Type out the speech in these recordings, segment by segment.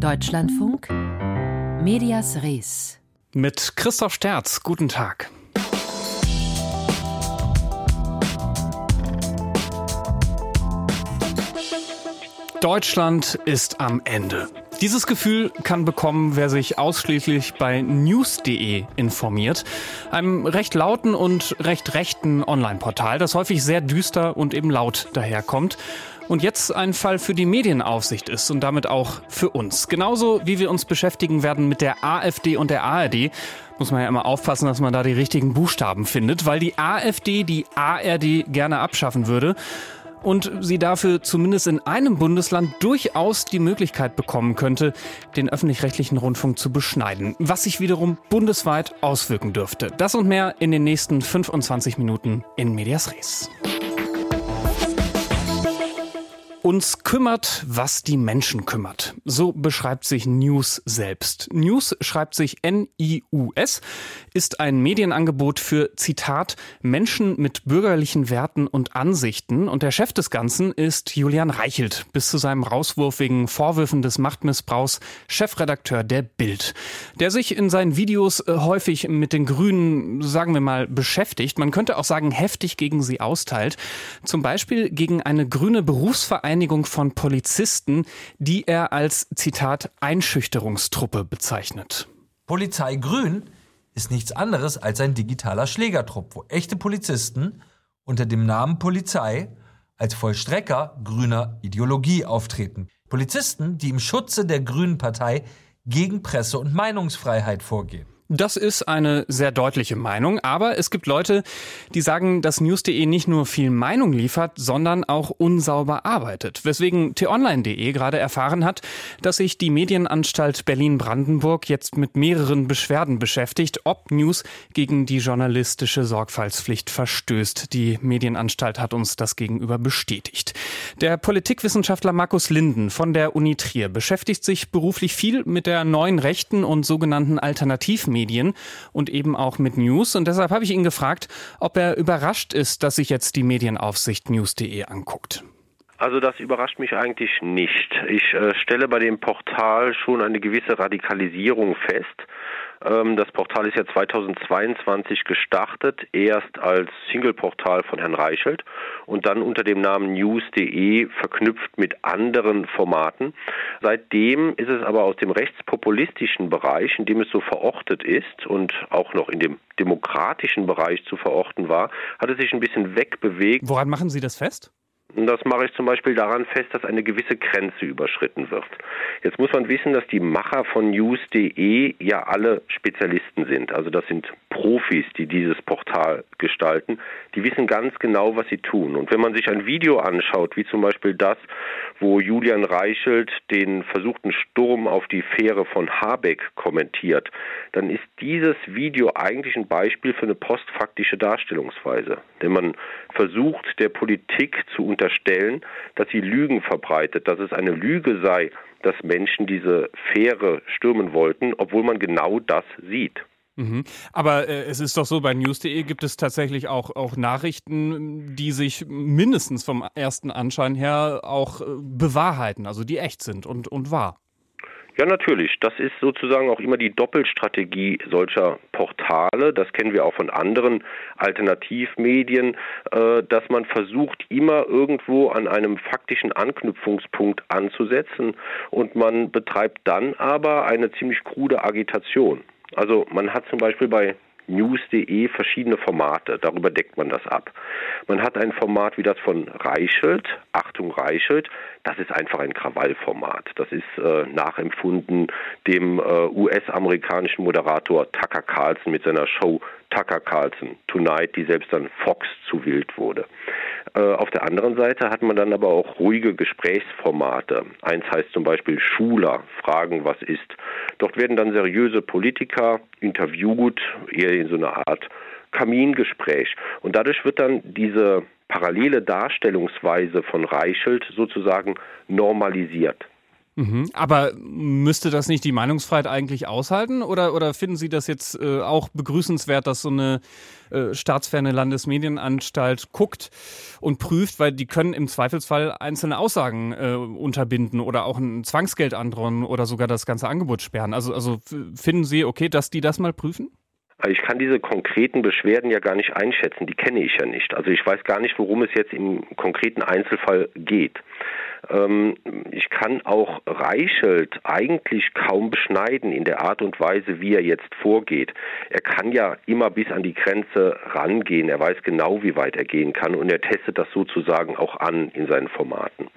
Deutschlandfunk Medias Res. Mit Christoph Sterz, guten Tag. Deutschland ist am Ende. Dieses Gefühl kann bekommen, wer sich ausschließlich bei news.de informiert, einem recht lauten und recht rechten Online-Portal, das häufig sehr düster und eben laut daherkommt und jetzt ein Fall für die Medienaufsicht ist und damit auch für uns. Genauso wie wir uns beschäftigen werden mit der AfD und der ARD, muss man ja immer aufpassen, dass man da die richtigen Buchstaben findet, weil die AfD die ARD gerne abschaffen würde und sie dafür zumindest in einem Bundesland durchaus die Möglichkeit bekommen könnte, den öffentlich-rechtlichen Rundfunk zu beschneiden, was sich wiederum bundesweit auswirken dürfte. Das und mehr in den nächsten 25 Minuten in Medias Res. Uns kümmert, was die Menschen kümmert. So beschreibt sich News selbst. News schreibt sich N-I-U-S, ist ein Medienangebot für, Zitat, Menschen mit bürgerlichen Werten und Ansichten. Und der Chef des Ganzen ist Julian Reichelt, bis zu seinem Rauswurf wegen Vorwürfen des Machtmissbrauchs Chefredakteur der Bild. Der sich in seinen Videos äh, häufig mit den Grünen, sagen wir mal, beschäftigt. Man könnte auch sagen, heftig gegen sie austeilt. Zum Beispiel gegen eine grüne Berufsvereinigung Vereinigung von Polizisten, die er als Zitat Einschüchterungstruppe bezeichnet. Polizei Grün ist nichts anderes als ein digitaler Schlägertrupp, wo echte Polizisten unter dem Namen Polizei als Vollstrecker grüner Ideologie auftreten. Polizisten, die im Schutze der Grünen Partei gegen Presse- und Meinungsfreiheit vorgehen. Das ist eine sehr deutliche Meinung, aber es gibt Leute, die sagen, dass news.de nicht nur viel Meinung liefert, sondern auch unsauber arbeitet. Weswegen t-online.de gerade erfahren hat, dass sich die Medienanstalt Berlin-Brandenburg jetzt mit mehreren Beschwerden beschäftigt, ob News gegen die journalistische Sorgfaltspflicht verstößt. Die Medienanstalt hat uns das gegenüber bestätigt. Der Politikwissenschaftler Markus Linden von der Uni Trier beschäftigt sich beruflich viel mit der neuen Rechten und sogenannten Alternativmedien Medien und eben auch mit News. Und deshalb habe ich ihn gefragt, ob er überrascht ist, dass sich jetzt die Medienaufsicht news.de anguckt. Also das überrascht mich eigentlich nicht. Ich äh, stelle bei dem Portal schon eine gewisse Radikalisierung fest. Ähm, das Portal ist ja 2022 gestartet, erst als Single-Portal von Herrn Reichelt und dann unter dem Namen news.de verknüpft mit anderen Formaten. Seitdem ist es aber aus dem rechtspopulistischen Bereich, in dem es so verortet ist und auch noch in dem demokratischen Bereich zu verorten war, hat es sich ein bisschen wegbewegt. Woran machen Sie das fest? Das mache ich zum Beispiel daran fest, dass eine gewisse Grenze überschritten wird. Jetzt muss man wissen, dass die Macher von news.de ja alle Spezialisten sind. Also das sind Profis, die dieses Portal gestalten. Die wissen ganz genau, was sie tun. Und wenn man sich ein Video anschaut, wie zum Beispiel das, wo Julian Reichelt den versuchten Sturm auf die Fähre von Habeck kommentiert, dann ist dieses Video eigentlich ein Beispiel für eine postfaktische Darstellungsweise. Denn man versucht der Politik zu unterstellen, dass sie Lügen verbreitet, dass es eine Lüge sei, dass Menschen diese Fähre stürmen wollten, obwohl man genau das sieht. Mhm. Aber äh, es ist doch so, bei news.de gibt es tatsächlich auch, auch Nachrichten, die sich mindestens vom ersten Anschein her auch äh, bewahrheiten, also die echt sind und, und wahr. Ja, natürlich. Das ist sozusagen auch immer die Doppelstrategie solcher Portale. Das kennen wir auch von anderen Alternativmedien, äh, dass man versucht, immer irgendwo an einem faktischen Anknüpfungspunkt anzusetzen und man betreibt dann aber eine ziemlich krude Agitation. Also man hat zum Beispiel bei news.de verschiedene Formate. Darüber deckt man das ab. Man hat ein Format wie das von Reichelt, Achtung Reichelt, das ist einfach ein Krawallformat. Das ist äh, nachempfunden dem äh, US-amerikanischen Moderator Tucker Carlson mit seiner Show Tucker Carlson Tonight, die selbst dann Fox zu wild wurde. Äh, auf der anderen Seite hat man dann aber auch ruhige Gesprächsformate. Eins heißt zum Beispiel Schuler, Fragen, was ist. Dort werden dann seriöse Politiker interviewt, eher in so einer Art Kamingespräch. Und dadurch wird dann diese parallele Darstellungsweise von Reichelt sozusagen normalisiert. Mhm. Aber müsste das nicht die Meinungsfreiheit eigentlich aushalten? Oder, oder finden Sie das jetzt äh, auch begrüßenswert, dass so eine äh, staatsferne Landesmedienanstalt guckt und prüft, weil die können im Zweifelsfall einzelne Aussagen äh, unterbinden oder auch ein Zwangsgeld androhen oder sogar das ganze Angebot sperren. Also, also finden Sie okay, dass die das mal prüfen? Also ich kann diese konkreten Beschwerden ja gar nicht einschätzen, die kenne ich ja nicht. Also ich weiß gar nicht, worum es jetzt im konkreten Einzelfall geht. Ähm, ich kann auch Reichelt eigentlich kaum beschneiden in der Art und Weise, wie er jetzt vorgeht. Er kann ja immer bis an die Grenze rangehen. Er weiß genau, wie weit er gehen kann und er testet das sozusagen auch an in seinen Formaten.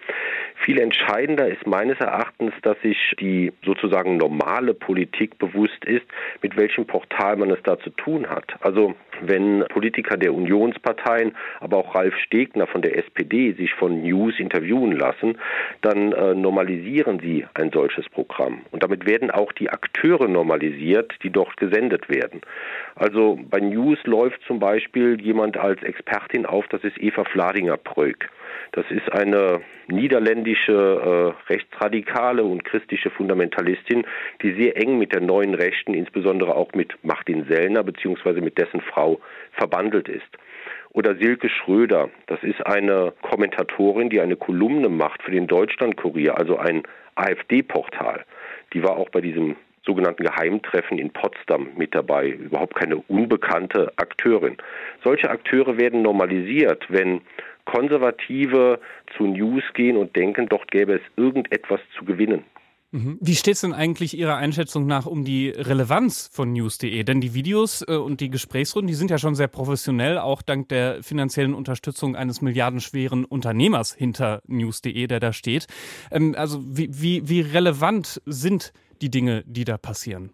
Viel entscheidender ist meines Erachtens, dass sich die sozusagen normale Politik bewusst ist, mit welchem Portal man es da zu tun hat. Also wenn Politiker der Unionsparteien, aber auch Ralf Stegner von der SPD sich von News interviewen lassen, dann äh, normalisieren sie ein solches Programm. Und damit werden auch die Akteure normalisiert, die dort gesendet werden. Also bei News läuft zum Beispiel jemand als Expertin auf, das ist Eva Fladinger-Pröck. Das ist eine niederländische äh, rechtsradikale und christliche Fundamentalistin, die sehr eng mit der neuen Rechten, insbesondere auch mit Martin Sellner bzw. mit dessen Frau verbandelt ist. Oder Silke Schröder, das ist eine Kommentatorin, die eine Kolumne macht für den Deutschlandkurier, also ein AfD-Portal. Die war auch bei diesem sogenannten Geheimtreffen in Potsdam mit dabei, überhaupt keine unbekannte Akteurin. Solche Akteure werden normalisiert, wenn Konservative zu News gehen und denken, dort gäbe es irgendetwas zu gewinnen. Mhm. Wie steht es denn eigentlich Ihrer Einschätzung nach um die Relevanz von news.de? Denn die Videos äh, und die Gesprächsrunden, die sind ja schon sehr professionell, auch dank der finanziellen Unterstützung eines milliardenschweren Unternehmers hinter news.de, der da steht. Ähm, also wie, wie, wie relevant sind die Dinge, die da passieren?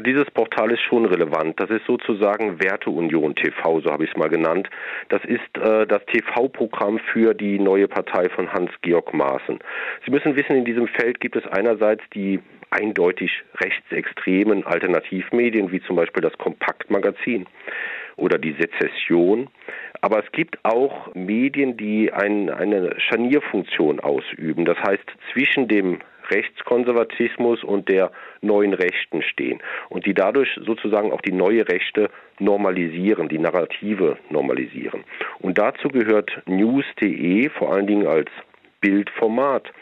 Dieses Portal ist schon relevant. Das ist sozusagen Werteunion TV, so habe ich es mal genannt. Das ist äh, das TV-Programm für die neue Partei von Hans-Georg Maaßen. Sie müssen wissen, in diesem Feld gibt es einerseits die eindeutig rechtsextremen Alternativmedien, wie zum Beispiel das Kompaktmagazin oder die Sezession. Aber es gibt auch Medien, die ein, eine Scharnierfunktion ausüben. Das heißt, zwischen dem Rechtskonservatismus und der neuen Rechten stehen und die dadurch sozusagen auch die neue Rechte normalisieren, die Narrative normalisieren. Und dazu gehört news.de vor allen Dingen als Bildformat.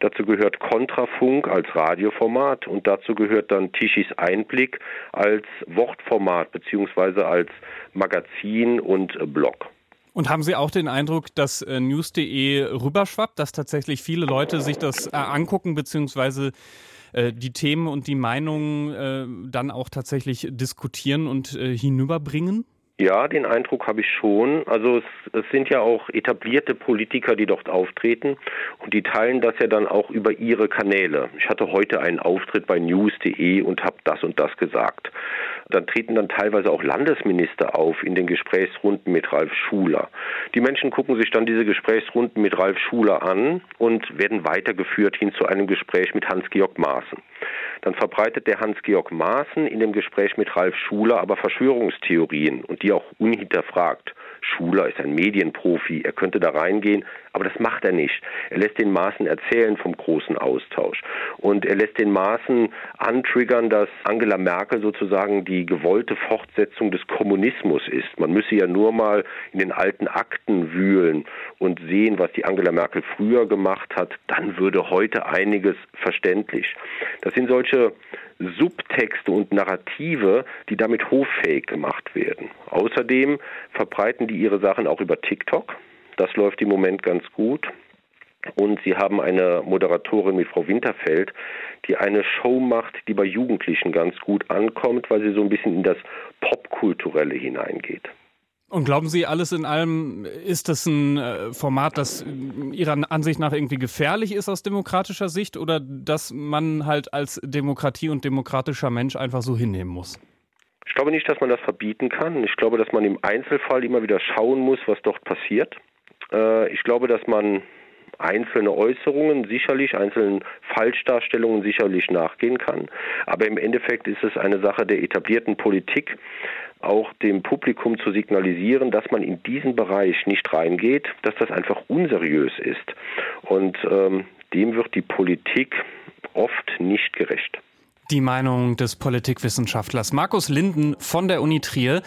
Dazu gehört Kontrafunk als Radioformat und dazu gehört dann Tischis Einblick als Wortformat beziehungsweise als Magazin und Blog. Und haben Sie auch den Eindruck, dass äh, news.de rüberschwappt, dass tatsächlich viele Leute sich das äh, angucken, beziehungsweise äh, die Themen und die Meinungen äh, dann auch tatsächlich diskutieren und äh, hinüberbringen? Ja, den Eindruck habe ich schon. Also es, es, sind ja auch etablierte Politiker, die dort auftreten und die teilen das ja dann auch über ihre Kanäle. Ich hatte heute einen Auftritt bei news.de und habe das und das gesagt. Dann treten dann teilweise auch Landesminister auf in den Gesprächsrunden mit Ralf Schuler. Die Menschen gucken sich dann diese Gesprächsrunden mit Ralf Schuler an und werden weitergeführt hin zu einem Gespräch mit Hans-Georg Maaßen. Dann verbreitet der Hans-Georg Maaßen in dem Gespräch mit Ralf Schuler aber Verschwörungstheorien und die auch unhinterfragt. Schuler ist ein Medienprofi, er könnte da reingehen, aber das macht er nicht. Er lässt den Maßen erzählen vom großen Austausch und er lässt den Maßen antriggern, dass Angela Merkel sozusagen die gewollte Fortsetzung des Kommunismus ist. Man müsse ja nur mal in den alten Akten wühlen und sehen, was die Angela Merkel früher gemacht hat, dann würde heute einiges verständlich. Das sind solche Subtexte und Narrative, die damit hoffähig gemacht werden. Außerdem verbreiten die ihre Sachen auch über TikTok. Das läuft im Moment ganz gut. Und sie haben eine Moderatorin wie Frau Winterfeld, die eine Show macht, die bei Jugendlichen ganz gut ankommt, weil sie so ein bisschen in das Popkulturelle hineingeht. Und glauben Sie, alles in allem ist das ein äh, Format, das Ihrer Ansicht nach irgendwie gefährlich ist aus demokratischer Sicht oder dass man halt als Demokratie und demokratischer Mensch einfach so hinnehmen muss? Ich glaube nicht, dass man das verbieten kann. Ich glaube, dass man im Einzelfall immer wieder schauen muss, was dort passiert. Äh, ich glaube, dass man einzelne Äußerungen sicherlich, einzelnen Falschdarstellungen sicherlich nachgehen kann. Aber im Endeffekt ist es eine Sache der etablierten Politik, auch dem Publikum zu signalisieren, dass man in diesen Bereich nicht reingeht, dass das einfach unseriös ist. Und ähm, dem wird die Politik oft nicht gerecht. Die Meinung des Politikwissenschaftlers Markus Linden von der Uni Trier.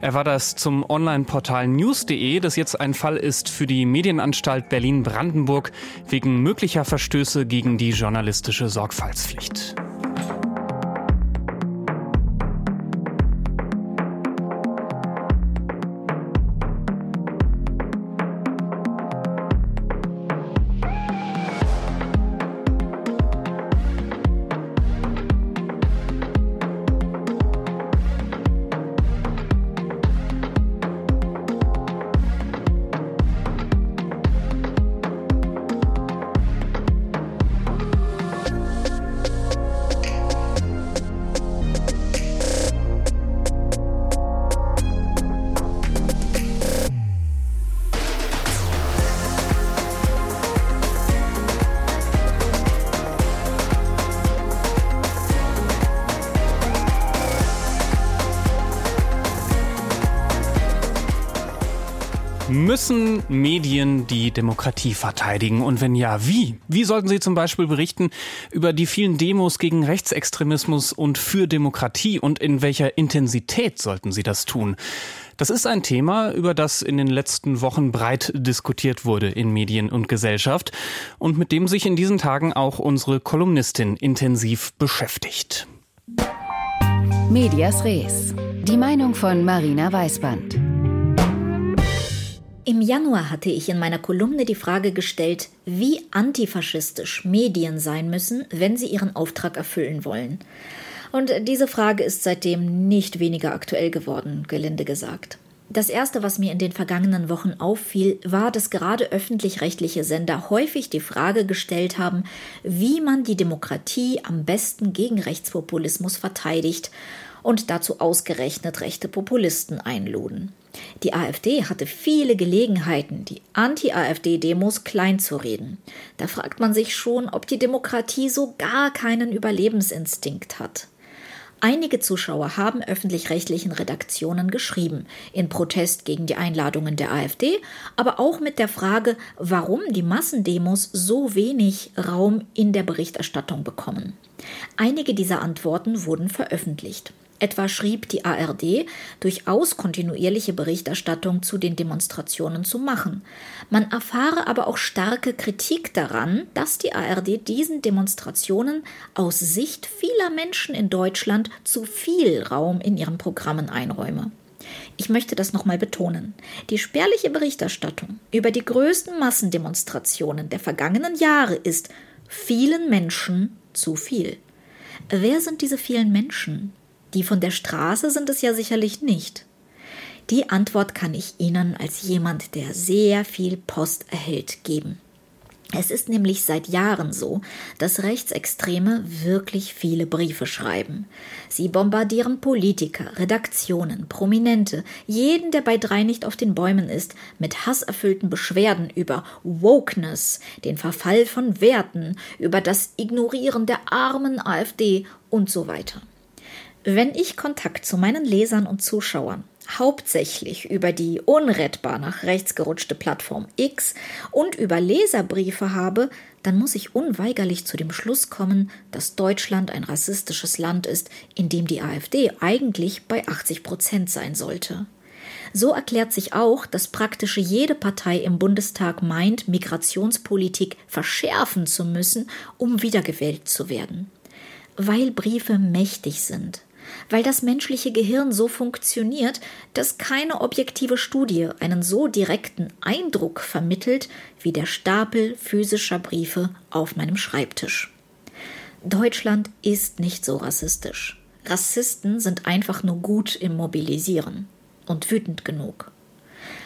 Er war das zum Online-Portal news.de, das jetzt ein Fall ist für die Medienanstalt Berlin-Brandenburg wegen möglicher Verstöße gegen die journalistische Sorgfaltspflicht. Müssen Medien die Demokratie verteidigen? Und wenn ja, wie? Wie sollten sie zum Beispiel berichten über die vielen Demos gegen Rechtsextremismus und für Demokratie? Und in welcher Intensität sollten sie das tun? Das ist ein Thema, über das in den letzten Wochen breit diskutiert wurde in Medien und Gesellschaft und mit dem sich in diesen Tagen auch unsere Kolumnistin intensiv beschäftigt. Medias Res. Die Meinung von Marina Weißband. Im Januar hatte ich in meiner Kolumne die Frage gestellt, wie antifaschistisch Medien sein müssen, wenn sie ihren Auftrag erfüllen wollen. Und diese Frage ist seitdem nicht weniger aktuell geworden, gelinde gesagt. Das Erste, was mir in den vergangenen Wochen auffiel, war, dass gerade öffentlich-rechtliche Sender häufig die Frage gestellt haben, wie man die Demokratie am besten gegen Rechtspopulismus verteidigt und dazu ausgerechnet rechte Populisten einluden. Die AfD hatte viele Gelegenheiten, die Anti-AfD-Demos kleinzureden. Da fragt man sich schon, ob die Demokratie so gar keinen Überlebensinstinkt hat. Einige Zuschauer haben öffentlich-rechtlichen Redaktionen geschrieben, in Protest gegen die Einladungen der AfD, aber auch mit der Frage, warum die Massendemos so wenig Raum in der Berichterstattung bekommen. Einige dieser Antworten wurden veröffentlicht. Etwa schrieb die ARD, durchaus kontinuierliche Berichterstattung zu den Demonstrationen zu machen. Man erfahre aber auch starke Kritik daran, dass die ARD diesen Demonstrationen aus Sicht vieler Menschen in Deutschland zu viel Raum in ihren Programmen einräume. Ich möchte das nochmal betonen. Die spärliche Berichterstattung über die größten Massendemonstrationen der vergangenen Jahre ist vielen Menschen zu viel. Wer sind diese vielen Menschen? Die von der Straße sind es ja sicherlich nicht. Die Antwort kann ich Ihnen als jemand, der sehr viel Post erhält, geben. Es ist nämlich seit Jahren so, dass Rechtsextreme wirklich viele Briefe schreiben. Sie bombardieren Politiker, Redaktionen, Prominente, jeden, der bei drei nicht auf den Bäumen ist, mit hasserfüllten Beschwerden über Wokeness, den Verfall von Werten, über das Ignorieren der armen AfD und so weiter. Wenn ich Kontakt zu meinen Lesern und Zuschauern hauptsächlich über die unrettbar nach rechts gerutschte Plattform X und über Leserbriefe habe, dann muss ich unweigerlich zu dem Schluss kommen, dass Deutschland ein rassistisches Land ist, in dem die AfD eigentlich bei 80 Prozent sein sollte. So erklärt sich auch, dass praktisch jede Partei im Bundestag meint, Migrationspolitik verschärfen zu müssen, um wiedergewählt zu werden. Weil Briefe mächtig sind weil das menschliche Gehirn so funktioniert, dass keine objektive Studie einen so direkten Eindruck vermittelt wie der Stapel physischer Briefe auf meinem Schreibtisch. Deutschland ist nicht so rassistisch. Rassisten sind einfach nur gut im Mobilisieren und wütend genug.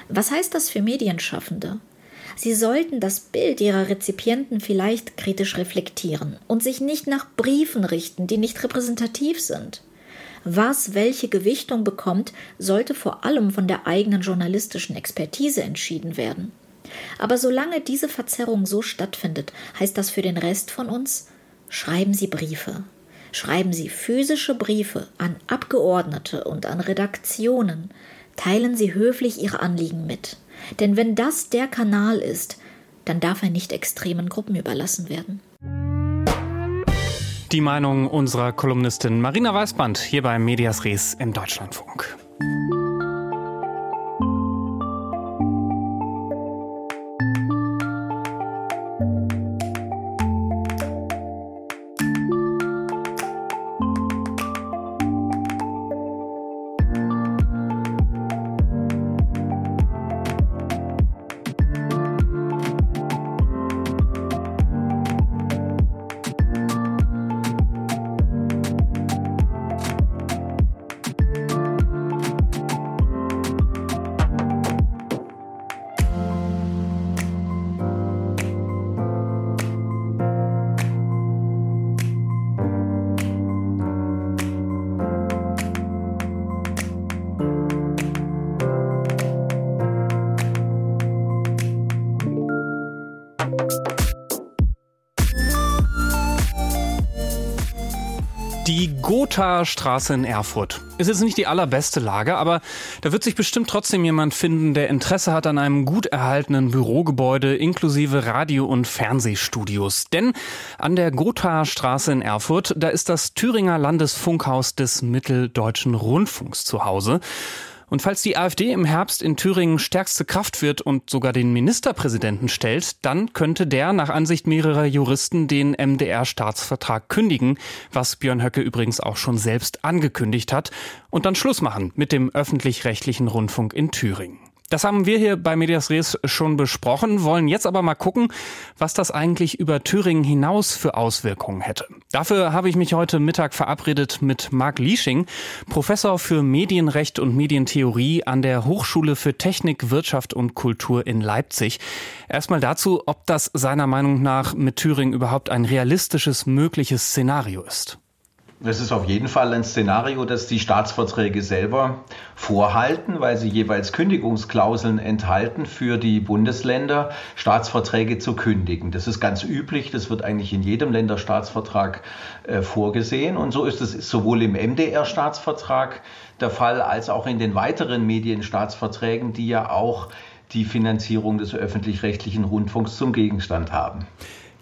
Was heißt das für Medienschaffende? Sie sollten das Bild ihrer Rezipienten vielleicht kritisch reflektieren und sich nicht nach Briefen richten, die nicht repräsentativ sind. Was welche Gewichtung bekommt, sollte vor allem von der eigenen journalistischen Expertise entschieden werden. Aber solange diese Verzerrung so stattfindet, heißt das für den Rest von uns, schreiben Sie Briefe. Schreiben Sie physische Briefe an Abgeordnete und an Redaktionen. Teilen Sie höflich Ihre Anliegen mit. Denn wenn das der Kanal ist, dann darf er nicht extremen Gruppen überlassen werden. Die Meinung unserer Kolumnistin Marina Weißband hier bei Medias Res im Deutschlandfunk. Die Gotha-Straße in Erfurt. Ist jetzt nicht die allerbeste Lage, aber da wird sich bestimmt trotzdem jemand finden, der Interesse hat an einem gut erhaltenen Bürogebäude inklusive Radio- und Fernsehstudios. Denn an der Gotha-Straße in Erfurt, da ist das Thüringer Landesfunkhaus des Mitteldeutschen Rundfunks zu Hause. Und falls die AfD im Herbst in Thüringen stärkste Kraft wird und sogar den Ministerpräsidenten stellt, dann könnte der nach Ansicht mehrerer Juristen den MDR-Staatsvertrag kündigen, was Björn Höcke übrigens auch schon selbst angekündigt hat, und dann Schluss machen mit dem öffentlich-rechtlichen Rundfunk in Thüringen. Das haben wir hier bei Medias Res schon besprochen, wollen jetzt aber mal gucken, was das eigentlich über Thüringen hinaus für Auswirkungen hätte. Dafür habe ich mich heute Mittag verabredet mit Marc Liesching, Professor für Medienrecht und Medientheorie an der Hochschule für Technik, Wirtschaft und Kultur in Leipzig. Erstmal dazu, ob das seiner Meinung nach mit Thüringen überhaupt ein realistisches mögliches Szenario ist. Das ist auf jeden Fall ein Szenario, das die Staatsverträge selber vorhalten, weil sie jeweils Kündigungsklauseln enthalten für die Bundesländer, Staatsverträge zu kündigen. Das ist ganz üblich, das wird eigentlich in jedem Länderstaatsvertrag äh, vorgesehen. Und so ist es sowohl im MDR-Staatsvertrag der Fall als auch in den weiteren Medienstaatsverträgen, die ja auch die Finanzierung des öffentlich-rechtlichen Rundfunks zum Gegenstand haben.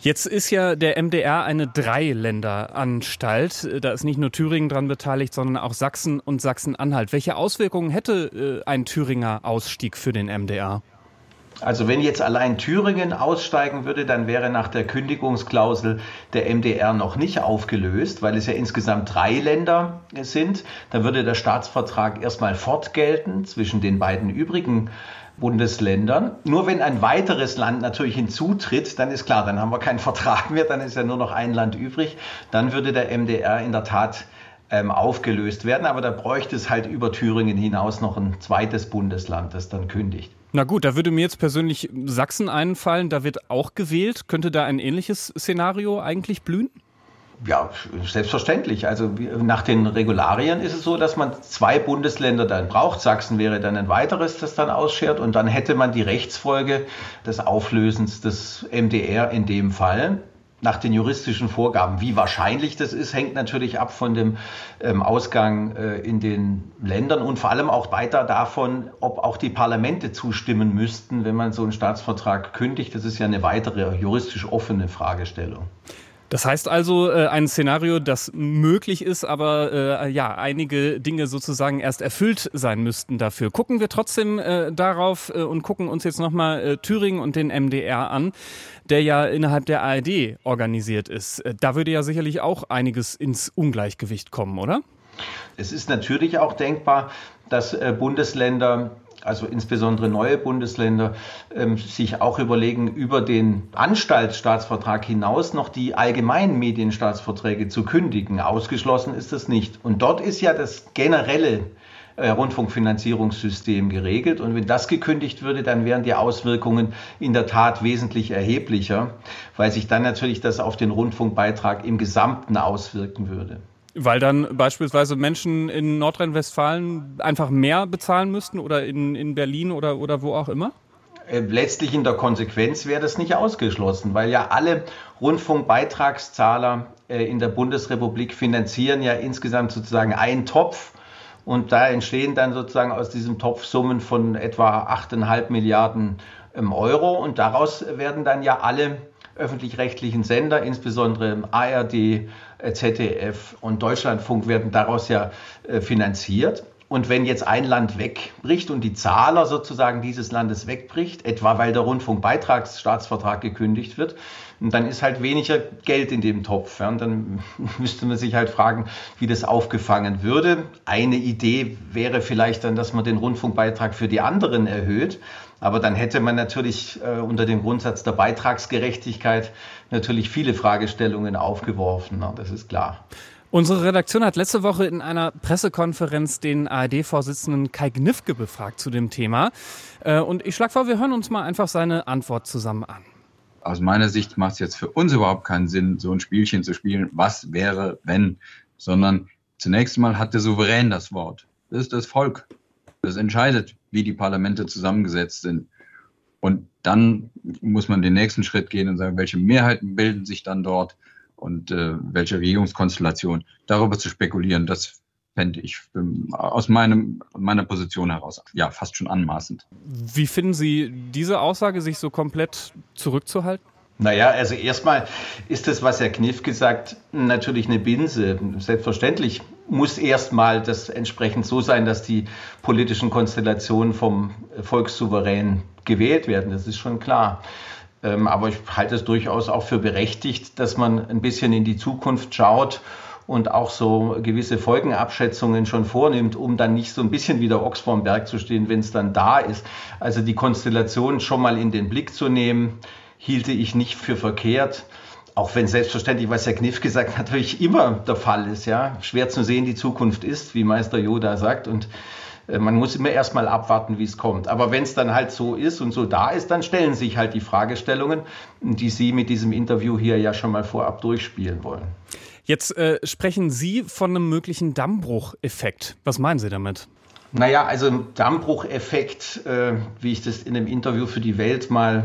Jetzt ist ja der MDR eine Dreiländeranstalt. Da ist nicht nur Thüringen dran beteiligt, sondern auch Sachsen und Sachsen-Anhalt. Welche Auswirkungen hätte äh, ein Thüringer Ausstieg für den MDR? Also wenn jetzt allein Thüringen aussteigen würde, dann wäre nach der Kündigungsklausel der MDR noch nicht aufgelöst, weil es ja insgesamt drei Länder sind. Dann würde der Staatsvertrag erstmal fortgelten zwischen den beiden übrigen Bundesländern. Nur wenn ein weiteres Land natürlich hinzutritt, dann ist klar, dann haben wir keinen Vertrag mehr, dann ist ja nur noch ein Land übrig. Dann würde der MDR in der Tat ähm, aufgelöst werden. Aber da bräuchte es halt über Thüringen hinaus noch ein zweites Bundesland, das dann kündigt. Na gut, da würde mir jetzt persönlich Sachsen einfallen, da wird auch gewählt. Könnte da ein ähnliches Szenario eigentlich blühen? Ja, selbstverständlich. Also nach den Regularien ist es so, dass man zwei Bundesländer dann braucht. Sachsen wäre dann ein weiteres, das dann ausschert. Und dann hätte man die Rechtsfolge des Auflösens des MDR in dem Fall nach den juristischen Vorgaben. Wie wahrscheinlich das ist, hängt natürlich ab von dem ähm, Ausgang äh, in den Ländern und vor allem auch weiter davon, ob auch die Parlamente zustimmen müssten, wenn man so einen Staatsvertrag kündigt. Das ist ja eine weitere juristisch offene Fragestellung. Das heißt also äh, ein Szenario, das möglich ist, aber äh, ja, einige Dinge sozusagen erst erfüllt sein müssten dafür. Gucken wir trotzdem äh, darauf äh, und gucken uns jetzt nochmal äh, Thüringen und den MDR an, der ja innerhalb der ARD organisiert ist. Äh, da würde ja sicherlich auch einiges ins Ungleichgewicht kommen, oder? Es ist natürlich auch denkbar, dass äh, Bundesländer also insbesondere neue Bundesländer, ähm, sich auch überlegen, über den Anstaltsstaatsvertrag hinaus noch die allgemeinen Medienstaatsverträge zu kündigen. Ausgeschlossen ist das nicht. Und dort ist ja das generelle äh, Rundfunkfinanzierungssystem geregelt. Und wenn das gekündigt würde, dann wären die Auswirkungen in der Tat wesentlich erheblicher, weil sich dann natürlich das auf den Rundfunkbeitrag im Gesamten auswirken würde. Weil dann beispielsweise Menschen in Nordrhein-Westfalen einfach mehr bezahlen müssten oder in, in Berlin oder, oder wo auch immer? Äh, letztlich in der Konsequenz wäre das nicht ausgeschlossen, weil ja alle Rundfunkbeitragszahler äh, in der Bundesrepublik finanzieren ja insgesamt sozusagen einen Topf. Und da entstehen dann sozusagen aus diesem Topf Summen von etwa 8,5 Milliarden ähm, Euro und daraus werden dann ja alle öffentlich-rechtlichen Sender, insbesondere ARD, ZDF und Deutschlandfunk werden daraus ja äh, finanziert. Und wenn jetzt ein Land wegbricht und die Zahler sozusagen dieses Landes wegbricht, etwa weil der Rundfunkbeitragsstaatsvertrag gekündigt wird, dann ist halt weniger Geld in dem Topf. Und dann müsste man sich halt fragen, wie das aufgefangen würde. Eine Idee wäre vielleicht dann, dass man den Rundfunkbeitrag für die anderen erhöht. Aber dann hätte man natürlich äh, unter dem Grundsatz der Beitragsgerechtigkeit natürlich viele Fragestellungen aufgeworfen. Na, das ist klar. Unsere Redaktion hat letzte Woche in einer Pressekonferenz den ARD-Vorsitzenden Kai Gnifke befragt zu dem Thema. Äh, und ich schlage vor, wir hören uns mal einfach seine Antwort zusammen an. Aus meiner Sicht macht es jetzt für uns überhaupt keinen Sinn, so ein Spielchen zu spielen, was wäre, wenn, sondern zunächst mal hat der Souverän das Wort. Das ist das Volk. Das entscheidet, wie die Parlamente zusammengesetzt sind. Und dann muss man den nächsten Schritt gehen und sagen, welche Mehrheiten bilden sich dann dort und äh, welche Regierungskonstellation. Darüber zu spekulieren, das fände ich ähm, aus meinem, meiner Position heraus ja fast schon anmaßend. Wie finden Sie diese Aussage, sich so komplett zurückzuhalten? Naja, also erstmal ist das, was Herr Kniff gesagt, natürlich eine Binse. Selbstverständlich muss erstmal das entsprechend so sein, dass die politischen Konstellationen vom Volkssouverän gewählt werden. Das ist schon klar. Ähm, aber ich halte es durchaus auch für berechtigt, dass man ein bisschen in die Zukunft schaut und auch so gewisse Folgenabschätzungen schon vornimmt, um dann nicht so ein bisschen wie der Ochs vorm Berg zu stehen, wenn es dann da ist. Also die Konstellation schon mal in den Blick zu nehmen, hielte ich nicht für verkehrt. Auch wenn selbstverständlich, was Herr Kniff gesagt hat, natürlich immer der Fall ist, ja. Schwer zu sehen, die Zukunft ist, wie Meister Yoda sagt. Und äh, man muss immer erstmal abwarten, wie es kommt. Aber wenn es dann halt so ist und so da ist, dann stellen sich halt die Fragestellungen, die Sie mit diesem Interview hier ja schon mal vorab durchspielen wollen. Jetzt äh, sprechen Sie von einem möglichen Dammbrucheffekt. Was meinen Sie damit? Naja, also Dammbrucheffekt, äh, wie ich das in einem Interview für die Welt mal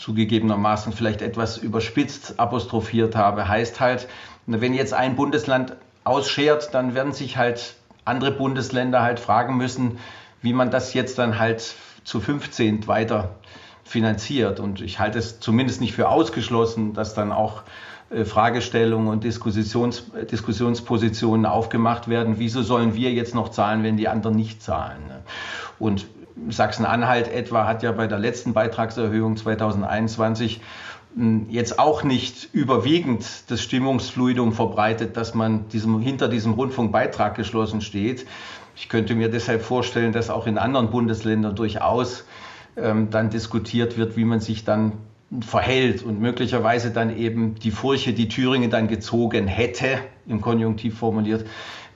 zugegebenermaßen vielleicht etwas überspitzt apostrophiert habe, heißt halt, wenn jetzt ein Bundesland ausschert, dann werden sich halt andere Bundesländer halt fragen müssen, wie man das jetzt dann halt zu 15 weiter finanziert. Und ich halte es zumindest nicht für ausgeschlossen, dass dann auch äh, Fragestellungen und Diskussions, Diskussionspositionen aufgemacht werden. Wieso sollen wir jetzt noch zahlen, wenn die anderen nicht zahlen? Ne? Und Sachsen-Anhalt etwa hat ja bei der letzten Beitragserhöhung 2021 jetzt auch nicht überwiegend das Stimmungsfluidum verbreitet, dass man diesem, hinter diesem Rundfunkbeitrag geschlossen steht. Ich könnte mir deshalb vorstellen, dass auch in anderen Bundesländern durchaus ähm, dann diskutiert wird, wie man sich dann verhält und möglicherweise dann eben die Furche, die Thüringen dann gezogen hätte, im Konjunktiv formuliert,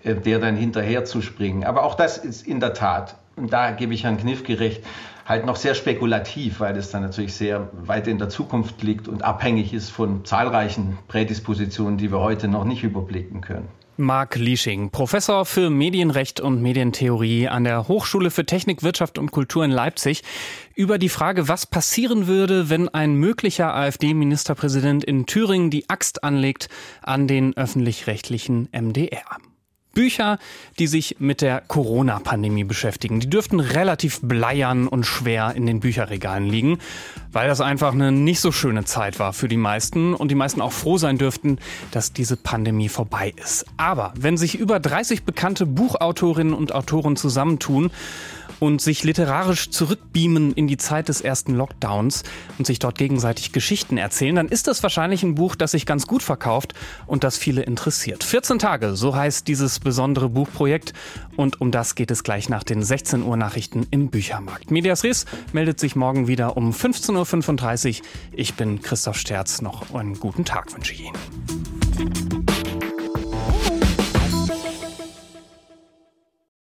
äh, der dann hinterher zu springen. Aber auch das ist in der Tat, und da gebe ich Herrn Kniff gerecht, halt noch sehr spekulativ, weil es dann natürlich sehr weit in der Zukunft liegt und abhängig ist von zahlreichen Prädispositionen, die wir heute noch nicht überblicken können. Marc Liesching, Professor für Medienrecht und Medientheorie an der Hochschule für Technik, Wirtschaft und Kultur in Leipzig, über die Frage, was passieren würde, wenn ein möglicher AfD-Ministerpräsident in Thüringen die Axt anlegt an den öffentlich-rechtlichen MDR. Bücher, die sich mit der Corona-Pandemie beschäftigen. Die dürften relativ bleiern und schwer in den Bücherregalen liegen, weil das einfach eine nicht so schöne Zeit war für die meisten und die meisten auch froh sein dürften, dass diese Pandemie vorbei ist. Aber wenn sich über 30 bekannte Buchautorinnen und Autoren zusammentun, und sich literarisch zurückbeamen in die Zeit des ersten Lockdowns und sich dort gegenseitig Geschichten erzählen, dann ist das wahrscheinlich ein Buch, das sich ganz gut verkauft und das viele interessiert. 14 Tage, so heißt dieses besondere Buchprojekt und um das geht es gleich nach den 16 Uhr Nachrichten im Büchermarkt. Medias Res meldet sich morgen wieder um 15.35 Uhr. Ich bin Christoph Sterz. Noch einen guten Tag wünsche ich Ihnen.